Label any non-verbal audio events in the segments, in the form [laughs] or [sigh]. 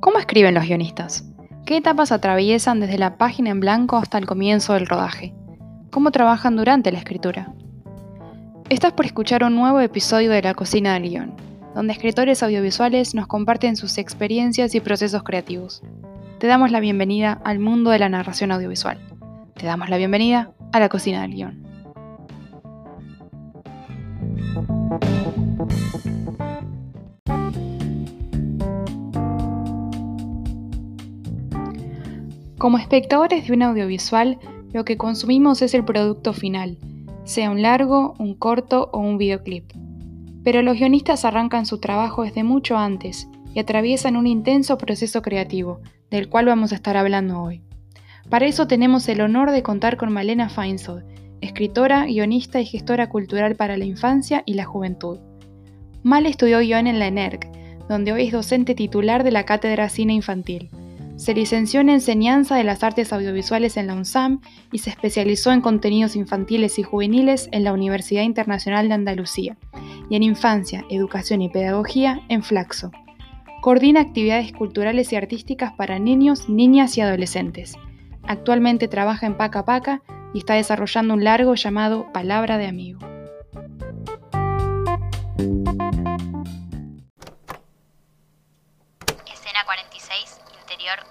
¿Cómo escriben los guionistas? ¿Qué etapas atraviesan desde la página en blanco hasta el comienzo del rodaje? ¿Cómo trabajan durante la escritura? Estás por escuchar un nuevo episodio de La Cocina del Guión, donde escritores audiovisuales nos comparten sus experiencias y procesos creativos. Te damos la bienvenida al mundo de la narración audiovisual. Te damos la bienvenida a La Cocina del Guión. Como espectadores de un audiovisual, lo que consumimos es el producto final, sea un largo, un corto o un videoclip. Pero los guionistas arrancan su trabajo desde mucho antes y atraviesan un intenso proceso creativo, del cual vamos a estar hablando hoy. Para eso tenemos el honor de contar con Malena Feinsold, escritora, guionista y gestora cultural para la infancia y la juventud. Mal estudió guion en la ENERC, donde hoy es docente titular de la Cátedra Cine Infantil. Se licenció en Enseñanza de las Artes Audiovisuales en la UNSAM y se especializó en contenidos infantiles y juveniles en la Universidad Internacional de Andalucía y en Infancia, Educación y Pedagogía en Flaxo. Coordina actividades culturales y artísticas para niños, niñas y adolescentes. Actualmente trabaja en Paca Paca y está desarrollando un largo llamado Palabra de Amigo.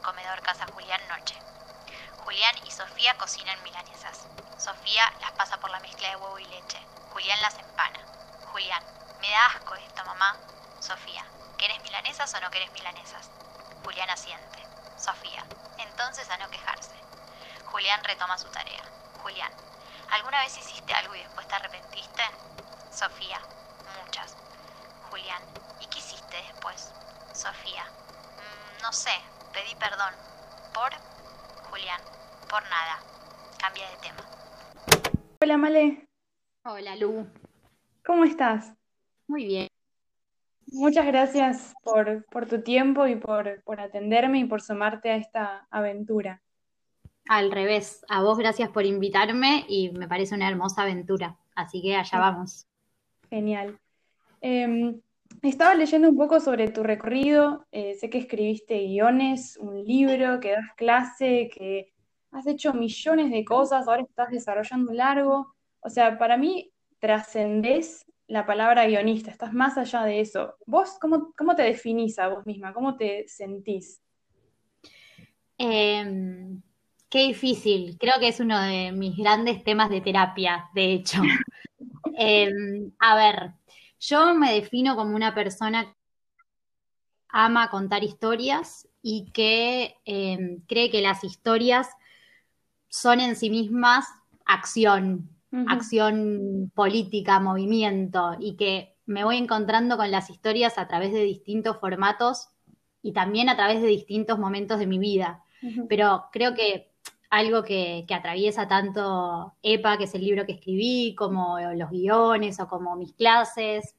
Comedor Casa Julián, noche. Julián y Sofía cocinan milanesas. Sofía las pasa por la mezcla de huevo y leche. Julián las empana. Julián, me da asco esto, mamá. Sofía, ¿querés milanesas o no querés milanesas? Julián asiente. Sofía, entonces a no quejarse. Julián retoma su tarea. Julián, ¿alguna vez hiciste algo y después te arrepentiste? Sofía, muchas. Julián, ¿y qué hiciste después? Sofía, mm, no sé, pedí perdón por Julián, por nada. Cambia de tema. Hola, Male. Hola, Lu. ¿Cómo estás? Muy bien. Muchas gracias por, tu tiempo y por, por atenderme y por sumarte a esta aventura. Al revés, a vos gracias por invitarme y me parece una hermosa aventura. Así que allá vamos. Genial. Em, estaba leyendo un poco sobre tu recorrido, eh, sé que escribiste guiones, un libro, que das clase, que has hecho millones de cosas, ahora estás desarrollando largo. O sea, para mí trascendés la palabra guionista, estás más allá de eso. ¿Vos cómo, cómo te definís a vos misma? ¿Cómo te sentís? Em, qué difícil, creo que es uno de mis grandes temas de terapia, de hecho. [laughs] Em, a ver, yo me defino como una persona que ama contar historias y que em, cree que las historias son en sí mismas acción, acción política, movimiento, y que me voy encontrando con las historias a través de distintos formatos y también a través de distintos momentos de mi vida. Pero creo que algo que, que, atraviesa tanto EPA, que es el libro que escribí, como los guiones o como mis clases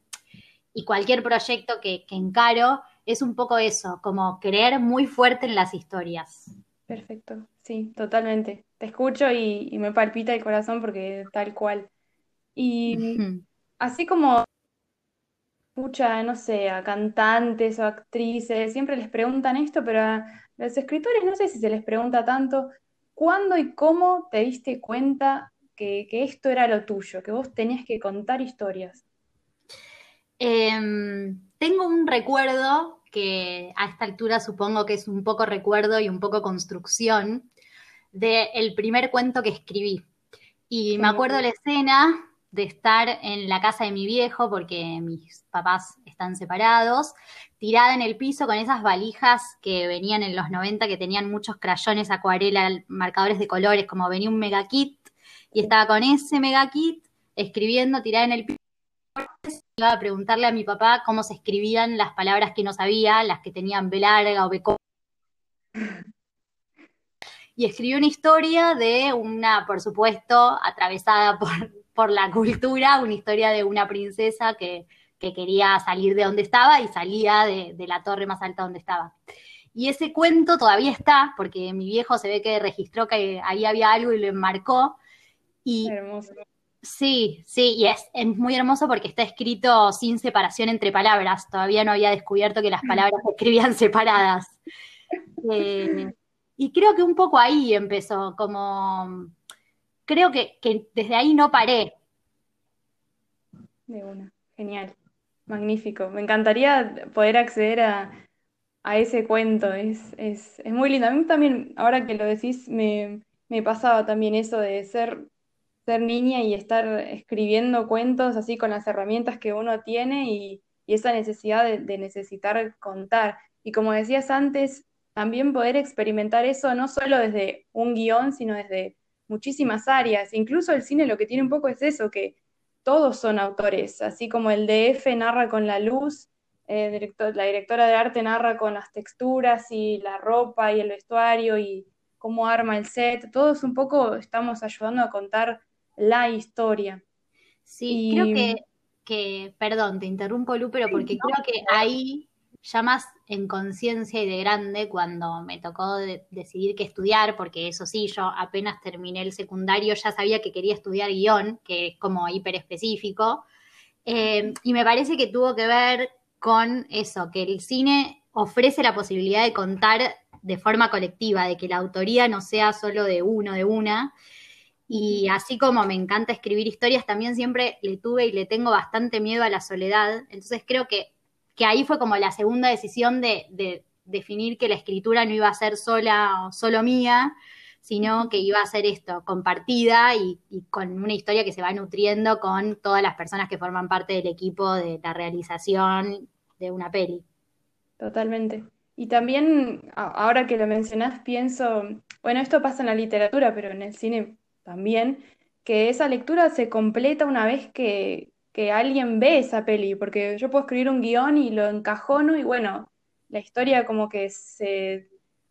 y cualquier proyecto que, encaro, es un poco eso, como creer muy fuerte en las historias. Perfecto, sí, totalmente. Te escucho y, me palpita el corazón porque tal cual. Y así como escucha, no sé, a cantantes o actrices, siempre les preguntan esto, pero a los escritores no sé si se les pregunta tanto, ¿Cuándo y cómo te diste cuenta que, esto era lo tuyo, que vos tenías que contar historias? Em, tengo un recuerdo que a esta altura supongo que es un poco recuerdo y un poco construcción del primer cuento que escribí. Y me acuerdo la escena de estar en la casa de mi viejo, porque mis papás están separados, tirada en el piso con esas valijas que venían en los 90, que tenían muchos crayones, acuarela, marcadores de colores, como venía un mega kit, y estaba con ese mega kit escribiendo, tirada en el piso. Iba a preguntarle a mi papá cómo se escribían las palabras que no sabía, las que tenían B larga o B y escribió una historia de una, por supuesto, atravesada por por la cultura, una historia de una princesa que, quería salir de donde estaba y salía de, la torre más alta donde estaba. Y ese cuento todavía está, porque mi viejo se ve que registró que ahí había algo y lo enmarcó. Y hermoso. Sí, sí, y es, es, muy hermoso porque está escrito sin separación entre palabras. Todavía no había descubierto que las palabras se escribían separadas. [laughs] Eh, y creo que un poco ahí empezó, como creo que, desde ahí no paré. De una, genial, magnífico. Me encantaría poder acceder a, ese cuento, es, muy lindo. A mí también, ahora que lo decís, me, pasaba también eso de ser, ser niña y estar escribiendo cuentos así con las herramientas que uno tiene y, esa necesidad de necesitar contar. Y como decías antes, también poder experimentar eso no solo desde un guion, sino desde muchísimas áreas. Incluso el cine lo que tiene un poco es eso, que todos son autores, así como el DF narra con la luz, eh, la directora de arte narra con las texturas y la ropa y el vestuario y cómo arma el set, todos un poco estamos ayudando a contar la historia. Sí, creo que, que, perdón, te interrumpo, Lu, pero porque creo que ahí ya más en conciencia y de grande cuando me tocó decidir qué estudiar, porque eso sí, yo apenas terminé el secundario ya sabía que quería estudiar guion, que es como hiper específico, eh, y me parece que tuvo que ver con eso, que el cine ofrece la posibilidad de contar de forma colectiva, de que la autoría no sea solo de uno, de una, y así como me encanta escribir historias, también siempre le tuve y le tengo bastante miedo a la soledad. Entonces creo que que ahí fue como la segunda decisión de, definir que la escritura no iba a ser sola o solo mía, sino que iba a ser esto, compartida y, con una historia que se va nutriendo con todas las personas que forman parte del equipo de la realización de una peli. Totalmente. Y también, ahora que lo mencionás, pienso, bueno, esto pasa en la literatura, pero en el cine también, que esa lectura se completa una vez que, que alguien ve esa peli, porque yo puedo escribir un guion y lo encajono y bueno, la historia como que se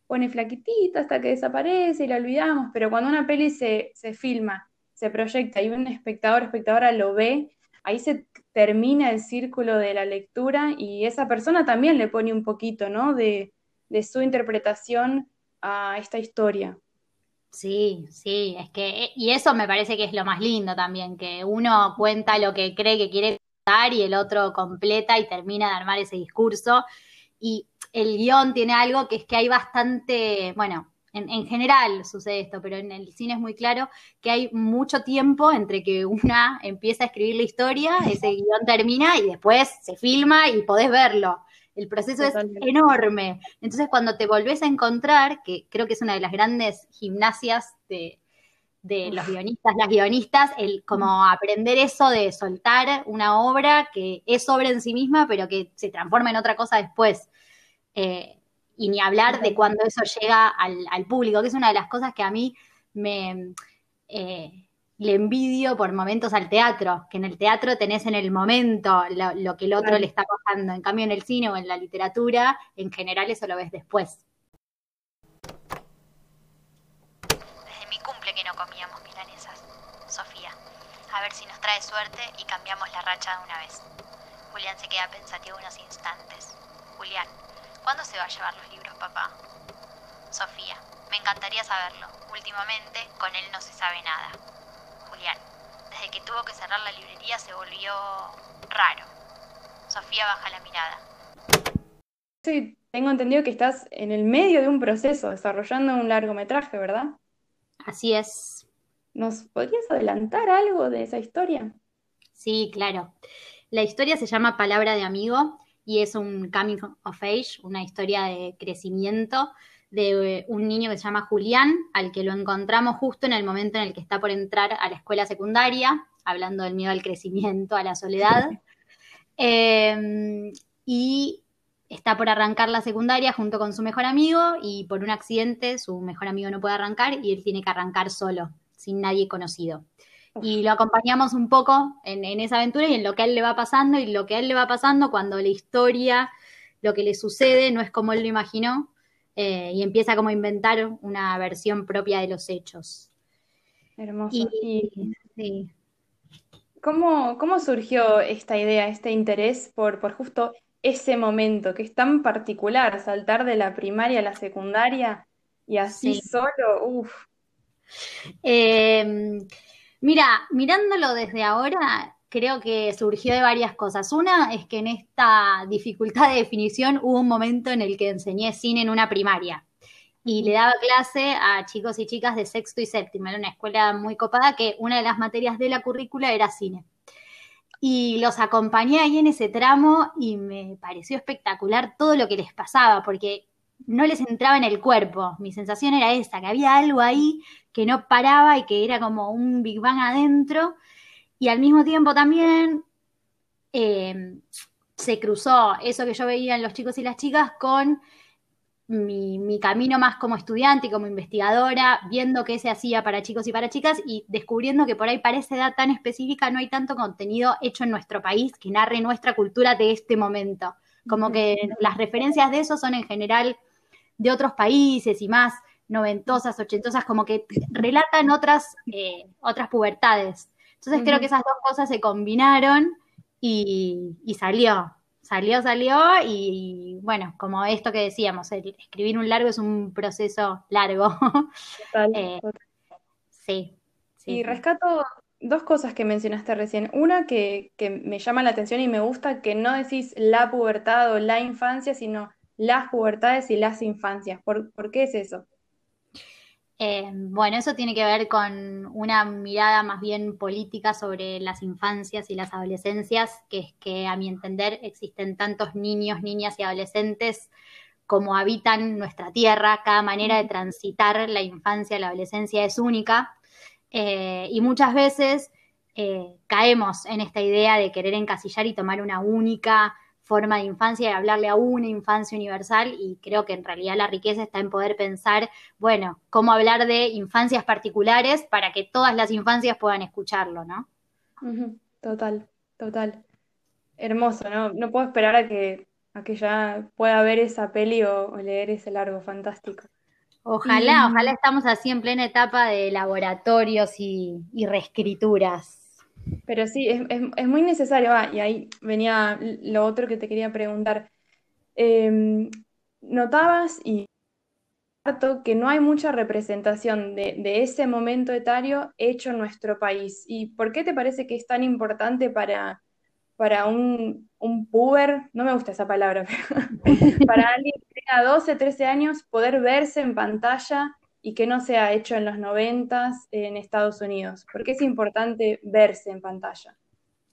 pone flaquitita hasta que desaparece y la olvidamos, pero cuando una peli se, se filma, se proyecta y un espectador, espectadora lo ve, ahí se termina el círculo de la lectura y esa persona también le pone un poquito, ¿no? De, de su interpretación a esta historia. Sí, sí, es que, y eso me parece que es lo más lindo también, que uno cuenta lo que cree que quiere contar y el otro completa y termina de armar ese discurso. Y el guion tiene algo que es que hay bastante, bueno, en, en, general sucede esto, pero en el cine es muy claro que hay mucho tiempo entre que una empieza a escribir la historia, ese guion termina y después se filma y podés verlo. El proceso es enorme. Entonces, cuando te volvés a encontrar, que creo que es una de las grandes gimnasias de, los guionistas, las guionistas, el como aprender eso de soltar una obra que es obra en sí misma, pero que se transforma en otra cosa después. Eh, y ni hablar de cuando eso llega al, público, que es una de las cosas que a mí me, eh, le envidio por momentos al teatro, que en el teatro tenés en el momento lo, que el otro le está pasando. En cambio, en el cine o en la literatura, en general eso lo ves después. Desde mi cumple que no comíamos milanesas. Sofía, a ver si nos trae suerte y cambiamos la racha de una vez. Julián se queda pensativo unos instantes. Julián, ¿cuándo se va a llevar los libros, papá? Sofía, me encantaría saberlo. Últimamente, con él no se sabe nada. Que tuvo que cerrar la librería se volvió raro. Sofía baja la mirada. Sí, tengo entendido que estás en el medio de un proceso, desarrollando un largometraje, ¿verdad? Así es. ¿Nos podrías adelantar algo de esa historia? Sí, claro. La historia se llama Palabra de Amigo y es un coming of age, una historia de crecimiento de un niño que se llama Julián, al que lo encontramos justo en el momento en el que está por entrar a la escuela secundaria, hablando del miedo al crecimiento, a la soledad. [laughs] Em, y está por arrancar la secundaria junto con su mejor amigo y por un accidente su mejor amigo no puede arrancar y él tiene que arrancar solo, sin nadie conocido. Y lo acompañamos un poco en, en esa aventura y en lo que a él le va pasando y lo que a él le va pasando cuando la historia, lo que le sucede no es como él lo imaginó, eh, y empieza como a inventar una versión propia de los hechos. Hermoso. Y, ¿cómo, surgió esta idea, este interés por, por justo ese momento que es tan particular, saltar de la primaria a la secundaria y así solo? Uf. Eh, mira, mirándolo desde ahora, creo que surgió de varias cosas. Una es que en esta dificultad de definición hubo un momento en el que enseñé cine en una primaria. Y le daba clase a chicos y chicas de sexto y séptimo. Era una escuela muy copada que una de las materias de la currícula era cine. Y los acompañé ahí en ese tramo y me pareció espectacular todo lo que les pasaba, porque no les entraba en el cuerpo. Mi sensación era esa, que había algo ahí que no paraba y que era como un Big Bang adentro. Y al mismo tiempo también eh, se cruzó eso que yo veía en los chicos y las chicas con mi, camino más como estudiante y como investigadora, viendo qué se hacía para chicos y para chicas y descubriendo que por ahí para esa edad tan específica no hay tanto contenido hecho en nuestro país que narre nuestra cultura de este momento. Como que las referencias de eso son en general de otros países y más noventosas, ochentosas, como que relatan otras, eh, otras pubertades. Entonces creo que esas dos cosas se combinaron y, y salió salió, salió y bueno, como esto que decíamos, escribir un largo es un proceso largo. [laughs] Eh, sí, sí. Y rescato dos cosas que mencionaste recién. Una que, me llama la atención y me gusta, que no decís la pubertad o la infancia, sino las pubertades y las infancias. ¿Por, ¿por qué es eso? Eh, bueno, eso tiene que ver con una mirada más bien política sobre las infancias y las adolescencias, que es que a mi entender existen tantos niños, niñas y adolescentes como habitan nuestra tierra, cada manera de transitar la infancia la adolescencia es única, eh, y muchas veces eh, caemos en esta idea de querer encasillar y tomar una única forma de infancia y hablarle a una infancia universal y creo que en realidad la riqueza está en poder pensar, bueno, cómo hablar de infancias particulares para que todas las infancias puedan escucharlo, ¿no? Total, total. Hermoso, ¿no? No puedo esperar a que, a que ya pueda ver esa peli o, leer ese largo, fantástico. Ojalá, ojalá estamos así en plena etapa de laboratorios y reescrituras. Pero sí, es, muy necesario. Ah, y ahí venía lo otro que te quería preguntar. Em, ¿notabas y que no hay mucha representación de, ese momento etario hecho en nuestro país? ¿Y por qué te parece que es tan importante para, un, un puber, no me gusta esa palabra, pero [laughs] para alguien que tenga 12, 13 años, poder verse en pantalla y que no se ha hecho en los noventas en Estados Unidos? ¿Por qué es importante verse en pantalla?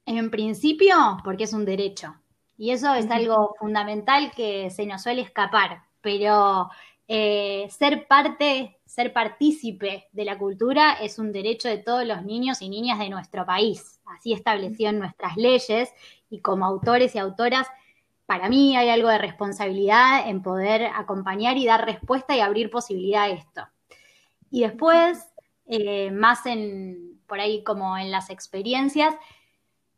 En principio, porque es un derecho. Y eso es algo fundamental que se nos suele escapar. Pero eh, ser parte, ser partícipe de la cultura es un derecho de todos los niños y niñas de nuestro país. Así estableció en nuestras leyes y como autores y autoras para mí hay algo de responsabilidad en poder acompañar y dar respuesta y abrir posibilidad a esto. Y después, eh, más en, por ahí como en las experiencias,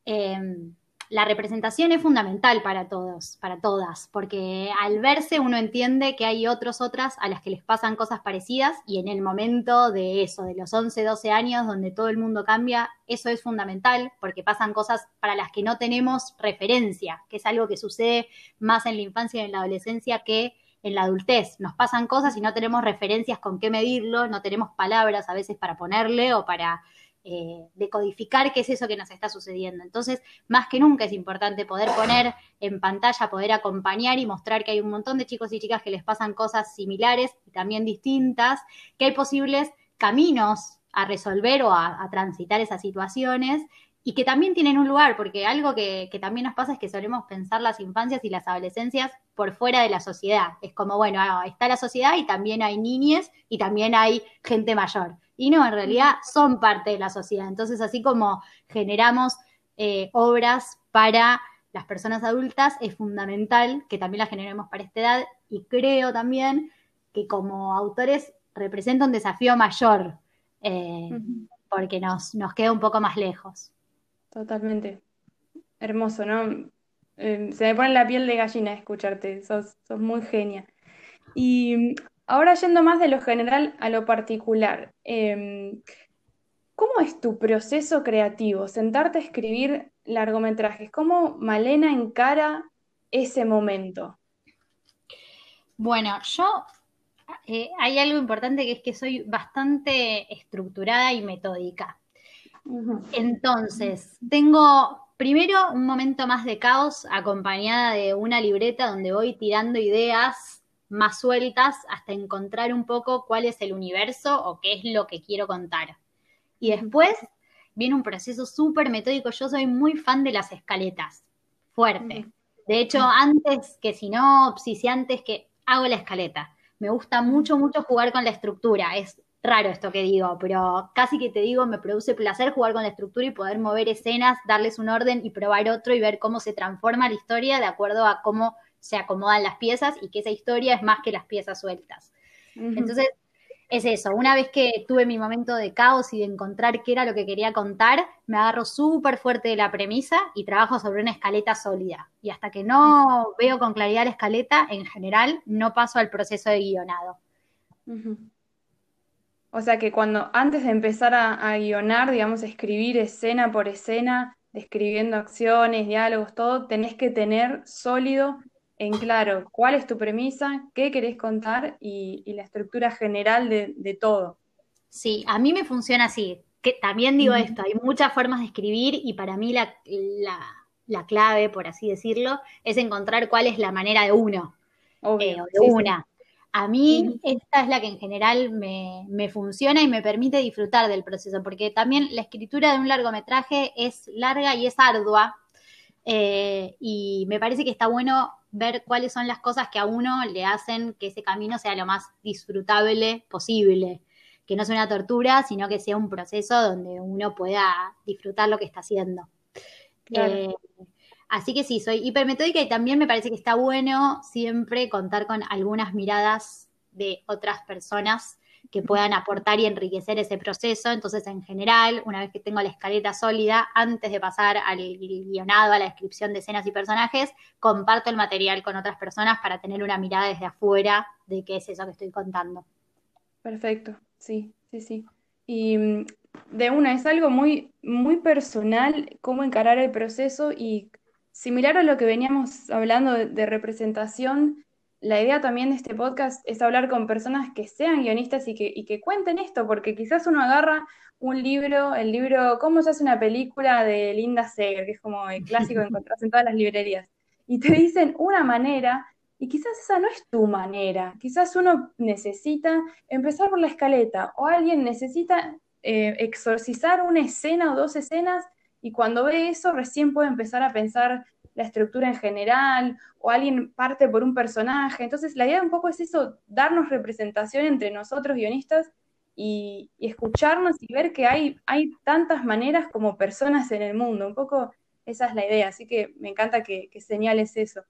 em, la representación es fundamental para todos, para todas, porque al verse uno entiende que hay otros, otras a las que les pasan cosas parecidas y en el momento de eso, de los 11, 12 años, donde todo el mundo cambia, eso es fundamental porque pasan cosas para las que no tenemos referencia, que es algo que sucede más en la infancia y en la adolescencia que en la adultez. Nos pasan cosas y no tenemos referencias con qué medirlo, no tenemos palabras a veces para ponerle o para eh, decodificar qué es eso que nos está sucediendo. Entonces, más que nunca es importante poder poner en pantalla, poder acompañar y mostrar que hay un montón de chicos y chicas que les pasan cosas similares y también distintas, que hay posibles caminos a resolver o a transitar esas situaciones y que también tienen un lugar, porque algo que, también nos pasa es que solemos pensar las infancias y las adolescencias por fuera de la sociedad. Es como, bueno, ah, está la sociedad y también hay niñes y también hay gente mayor. Y no, en realidad son parte de la sociedad. Entonces, así como generamos eh, obras para las personas adultas, es fundamental que también las generemos para esta edad y creo también que como autores representa un desafío mayor, eh, porque nos, nos queda un poco más lejos. Totalmente. Hermoso, ¿no? Em, se me pone la piel de gallina escucharte, sos, sos muy genia. Y ahora yendo más de lo general a lo particular, em, ¿cómo es tu proceso creativo? Sentarte a escribir largometrajes, ¿cómo Malena encara ese momento? Bueno, yo eh, hay algo importante que es que soy bastante estructurada y metódica. Entonces, tengo primero un momento más de caos acompañada de una libreta donde voy tirando ideas más sueltas hasta encontrar un poco cuál es el universo o qué es lo que quiero contar. Y después viene un proceso súper metódico. Yo soy muy fan de las escaletas, fuerte. De hecho, antes que sinopsis y antes que hago la escaleta. Me gusta mucho, mucho jugar con la estructura. Es raro esto que digo, pero casi que te digo, me produce placer jugar con la estructura y poder mover escenas, darles un orden y probar otro y ver cómo se transforma la historia de acuerdo a cómo se acomodan las piezas y que esa historia es más que las piezas sueltas. Entonces, es eso, una vez que tuve mi momento de caos y de encontrar qué era lo que quería contar, me agarro súper fuerte de la premisa y trabajo sobre una escaleta sólida. Y hasta que no veo con claridad la escaleta, en general, no paso al proceso de guionado. O sea que cuando antes de empezar a, a guionar, digamos, escribir escena por escena, describiendo acciones, diálogos, todo, tenés que tener sólido en claro cuál es tu premisa, qué querés contar y, la estructura general de, todo. Sí, a mí me funciona así. Que también digo esto, hay muchas formas de escribir y para mí la, clave, por así decirlo, es encontrar cuál es la manera de uno, eh, de una. A mí esta es la que en general me, me, funciona y me permite disfrutar del proceso, porque también la escritura de un largometraje es larga y es ardua, eh, y me parece que está bueno ver cuáles son las cosas que a uno le hacen que ese camino sea lo más disfrutable posible, que no sea una tortura, sino que sea un proceso donde uno pueda disfrutar lo que está haciendo. Eh, así que sí, soy hipermetódica y también me parece que está bueno siempre contar con algunas miradas de otras personas que puedan aportar y enriquecer ese proceso. Entonces, en general, una vez que tengo la escaleta sólida, antes de pasar al guionado, a la descripción de escenas y personajes, comparto el material con otras personas para tener una mirada desde afuera de qué es eso que estoy contando. Perfecto, sí, sí, sí. Y mm, de una, es algo muy, muy personal cómo encarar el proceso y similar a lo que veníamos hablando de representación, la idea también de este podcast es hablar con personas que sean guionistas y que, que cuenten esto, porque quizás uno agarra un libro, el libro ¿Cómo se hace una película? de Linda Seger, que es como el clásico que [laughs] encontrás en todas las librerías, y te dicen una manera, y quizás esa no es tu manera, quizás uno necesita empezar por la escaleta, o alguien necesita eh, exorcizar una escena o dos escenas, y cuando ve eso recién puede empezar a pensar la estructura en general, o alguien parte por un personaje. Entonces, la idea un poco es eso, darnos representación entre nosotros guionistas y, escucharnos y ver que hay, hay tantas maneras como personas en el mundo. Un poco esa es la idea, así que me encanta que, señales eso.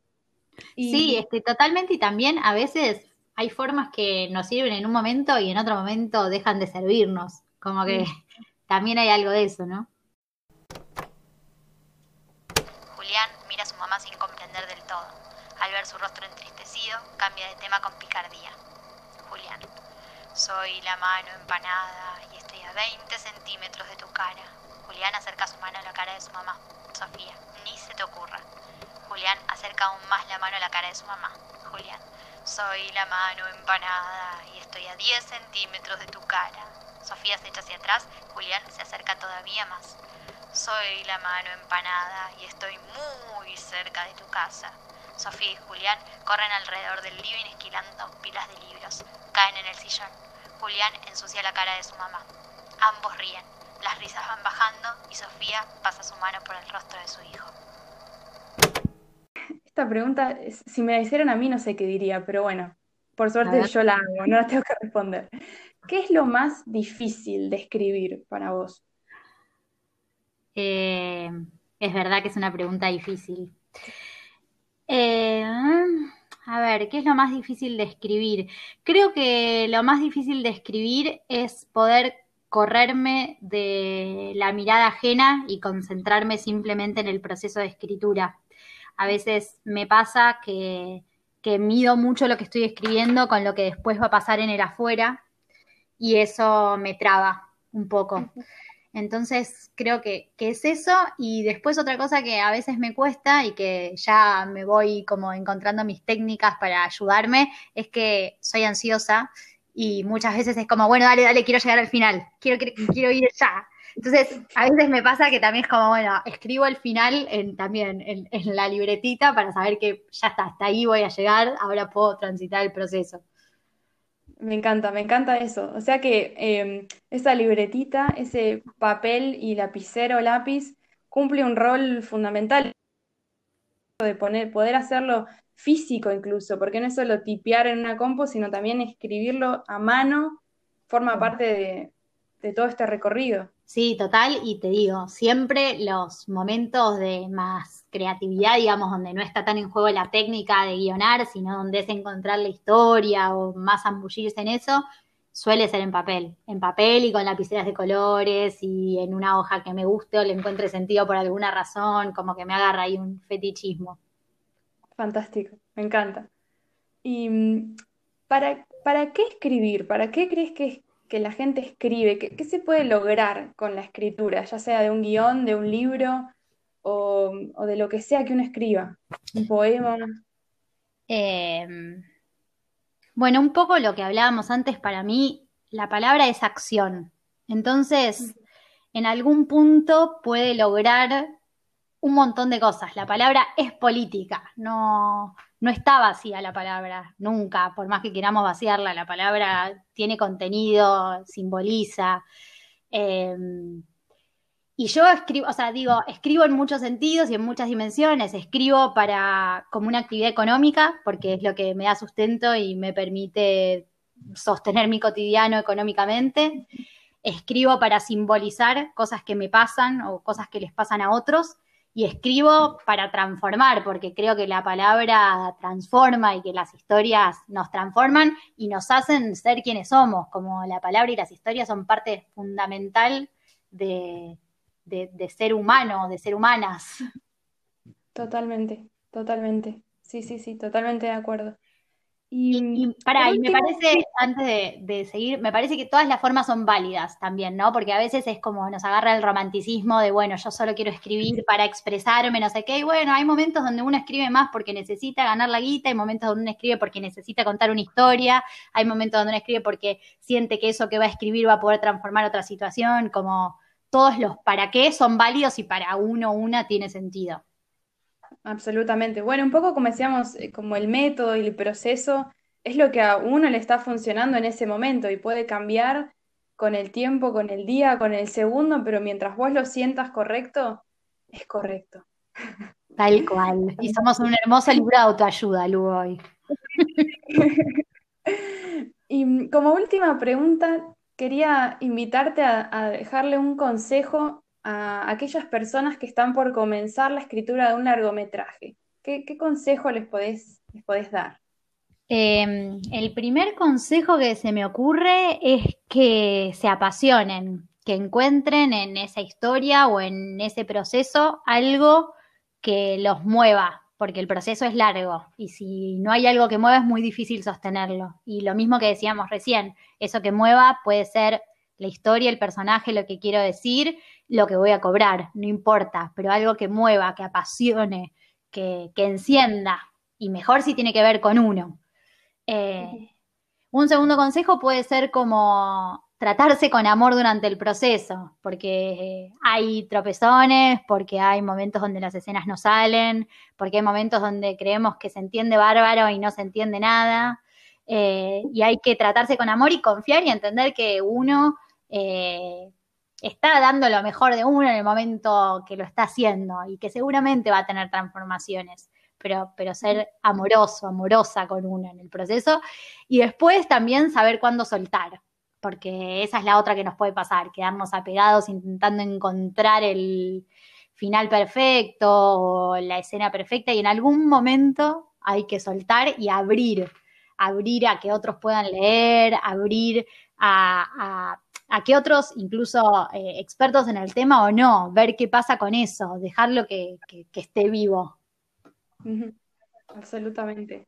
Sí, este, totalmente, y también a veces hay formas que nos sirven en un momento y en otro momento dejan de servirnos, como que también hay algo de eso, ¿no? A su mamá sin comprender del todo. Al ver su rostro entristecido, cambia de tema con picardía. Julián, soy la mano empanada y estoy a 20 centímetros de tu cara. Julián acerca su mano a la cara de su mamá. Sofía, ni se te ocurra. Julián acerca aún más la mano a la cara de su mamá. Julián, soy la mano empanada y estoy a 10 centímetros de tu cara. Sofía se echa hacia atrás, Julián se acerca todavía más. Soy la mano empanada y estoy muy cerca de tu casa. Sofía y Julián corren alrededor del living esquilando pilas de libros. Caen en el sillón. Julián ensucia la cara de su mamá. Ambos ríen. Las risas van bajando y Sofía pasa su mano por el rostro de su hijo. Esta pregunta, si me la hicieran a mí, no sé qué diría, pero bueno, por suerte yo la hago, no la tengo que responder. ¿Qué es lo más difícil de escribir para vos? Eh, es verdad que es una pregunta difícil. Eh, a ver, ¿qué es lo más difícil de escribir? Creo que lo más difícil de escribir es poder correrme de la mirada ajena y concentrarme simplemente en el proceso de escritura. A veces me pasa que, que mido mucho lo que estoy escribiendo con lo que después va a pasar en el afuera y eso me traba un poco. Entonces creo que, es eso y después otra cosa que a veces me cuesta y que ya me voy como encontrando mis técnicas para ayudarme es que soy ansiosa y muchas veces es como, bueno, dale, dale, quiero llegar al final, quiero, quiero, ir ya. Entonces, a veces me pasa que también es como, bueno, escribo el final en, también en, la libretita para saber que ya está, hasta ahí voy a llegar, ahora puedo transitar el proceso. Me encanta, me encanta eso. O sea que em, esa libretita, ese papel y lapicero, lápiz, cumple un rol fundamental de poner, poder hacerlo físico incluso, porque no es solo tipear en una compu, sino también escribirlo a mano, forma parte de, de todo este recorrido. Sí, total, y te digo, siempre los momentos de más creatividad, digamos, donde no está tan en juego la técnica de guionar, sino donde es encontrar la historia o más ambullirse en eso, suele ser en papel, en papel y con lapiceras de colores y en una hoja que me guste o le encuentre sentido por alguna razón, como que me agarra ahí un fetichismo. Fantástico, me encanta. ¿Y mm, para, para qué escribir? ¿Para qué crees que, que la gente escribe? ¿Qué, se puede lograr con la escritura, ya sea de un guion, de un libro o, de lo que sea que uno escriba? ¿Un poema? Em, bueno, un poco lo que hablábamos antes, para mí la palabra es acción. Entonces, en algún punto puede lograr un montón de cosas. La palabra es política, no, no está vacía la palabra, nunca, por más que queramos vaciarla, la palabra tiene contenido, simboliza. Em, y yo escribo, o sea, digo, escribo en muchos sentidos y en muchas dimensiones. Escribo para como una actividad económica, porque es lo que me da sustento y me permite sostener mi cotidiano económicamente. Escribo para simbolizar cosas que me pasan o cosas que les pasan a otros y escribo para transformar, porque creo que la palabra transforma y que las historias nos transforman y nos hacen ser quienes somos, como la palabra y las historias son parte fundamental de, ser humano, de ser humanas. Totalmente, totalmente. Sí, sí, sí, totalmente de acuerdo. Y, para, y me parece, antes de, seguir, me parece que todas las formas son válidas también, ¿no? Porque a veces es como nos agarra el romanticismo de, bueno, yo solo quiero escribir para expresarme, no sé qué, y bueno, hay momentos donde uno escribe más porque necesita ganar la guita, hay momentos donde uno escribe porque necesita contar una historia, hay momentos donde uno escribe porque siente que eso que va a escribir va a poder transformar otra situación, como todos los para qué son válidos y para uno una tiene sentido. Absolutamente. Bueno, un poco como decíamos, eh, como el método y el proceso es lo que a uno le está funcionando en ese momento y puede cambiar con el tiempo, con el día, con el segundo, pero mientras vos lo sientas correcto, es correcto. Tal cual. Y somos un hermoso libro de autoayuda, Lu, hoy. [laughs] y como última pregunta, quería invitarte a dejarle un consejo a aquellas personas que están por comenzar la escritura de un largometraje? ¿Qué, consejo les podés, les dar? Em, el primer consejo que se me ocurre es que se apasionen, que encuentren en esa historia o en ese proceso algo que los mueva, porque el proceso es largo y si no hay algo que mueva es muy difícil sostenerlo. Y lo mismo que decíamos recién, eso que mueva puede ser la historia, el personaje, lo que quiero decir, lo que voy a cobrar, no importa, pero algo que mueva, que apasione, que, encienda, y mejor si tiene que ver con uno. Eh, un segundo consejo puede ser como tratarse con amor durante el proceso, porque hay tropezones, porque hay momentos donde las escenas no salen, porque hay momentos donde creemos que se entiende bárbaro y no se entiende nada. Eh, y hay que tratarse con amor y confiar y entender que uno eh, está dando lo mejor de uno en el momento que lo está haciendo y que seguramente va a tener transformaciones, pero, pero ser amoroso, amorosa con uno en el proceso y después también saber cuándo soltar, porque esa es la otra que nos puede pasar, quedarnos apegados intentando encontrar el final perfecto o la escena perfecta y en algún momento hay que soltar y abrir, abrir a que otros puedan leer, abrir a a que otros, incluso eh, expertos en el tema o no, ver qué pasa con eso, dejarlo que, esté vivo. Absolutamente.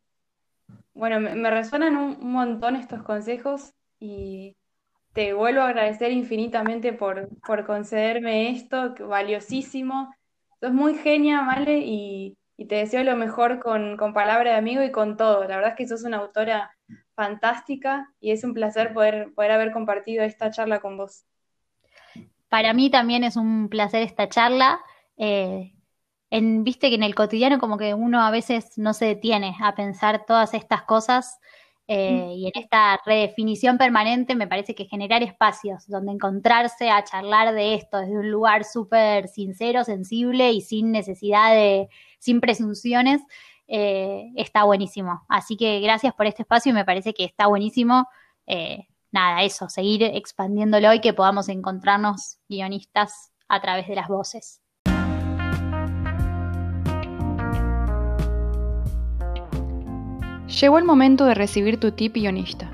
Bueno, me, resuenan un, montón estos consejos y te vuelvo a agradecer infinitamente por, por concederme esto, valiosísimo. Sos muy genia, Vale, y, te deseo lo mejor con, con palabra de amigo y con todo. La verdad es que sos una autora fantástica y es un placer poder, poder haber compartido esta charla con vos. Para mí también es un placer esta charla. Eh, en, Viste que en el cotidiano como que uno a veces no se detiene a pensar todas estas cosas eh, mm. y en esta redefinición permanente me parece que generar espacios donde encontrarse a charlar de esto desde un lugar súper sincero, sensible y sin necesidad de, sin presunciones, eh, está buenísimo. Así que gracias por este espacio y me parece que está buenísimo. Eh, nada, eso, seguir expandiéndolo y que podamos encontrarnos guionistas a través de las voces. Llegó el momento de recibir tu tip guionista.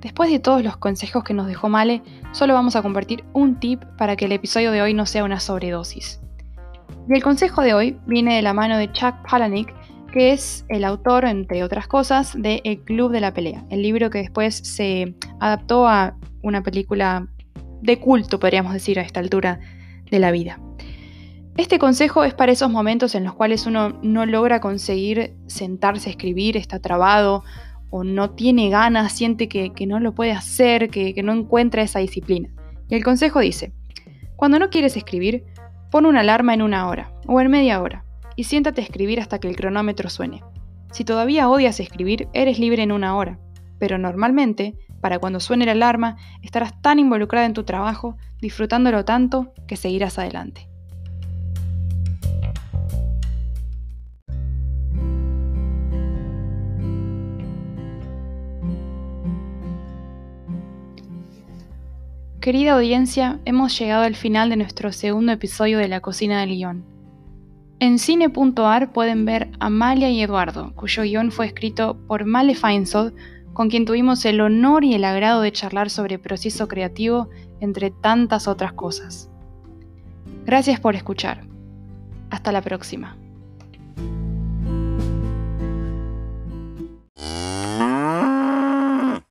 Después de todos los consejos que nos dejó Male, solo vamos a compartir un tip para que el episodio de hoy no sea una sobredosis. Y el consejo de hoy viene de la mano de Chuck Palahniuk, que es el autor, entre otras cosas, de El Club de la Pelea, el libro que después se adaptó a una película de culto, podríamos decir, a esta altura de la vida. Este consejo es para esos momentos en los cuales uno no logra conseguir sentarse a escribir, está trabado o no tiene ganas, siente que, no lo puede hacer, que, que no encuentra esa disciplina. Y el consejo dice, cuando no quieres escribir, pon una alarma en una hora o en media hora y siéntate a escribir hasta que el cronómetro suene. Si todavía odias escribir, eres libre en una hora, pero normalmente, para cuando suene la alarma, estarás tan involucrada en tu trabajo, disfrutándolo tanto, que seguirás adelante. Querida audiencia, hemos llegado al final de nuestro segundo episodio de La Cocina del Guión. En cine.ar pueden ver Amalia y Eduardo, cuyo guion fue escrito por Male Feinsod, con quien tuvimos el honor y el agrado de charlar sobre proceso creativo, entre tantas otras cosas. Gracias por escuchar. Hasta la próxima.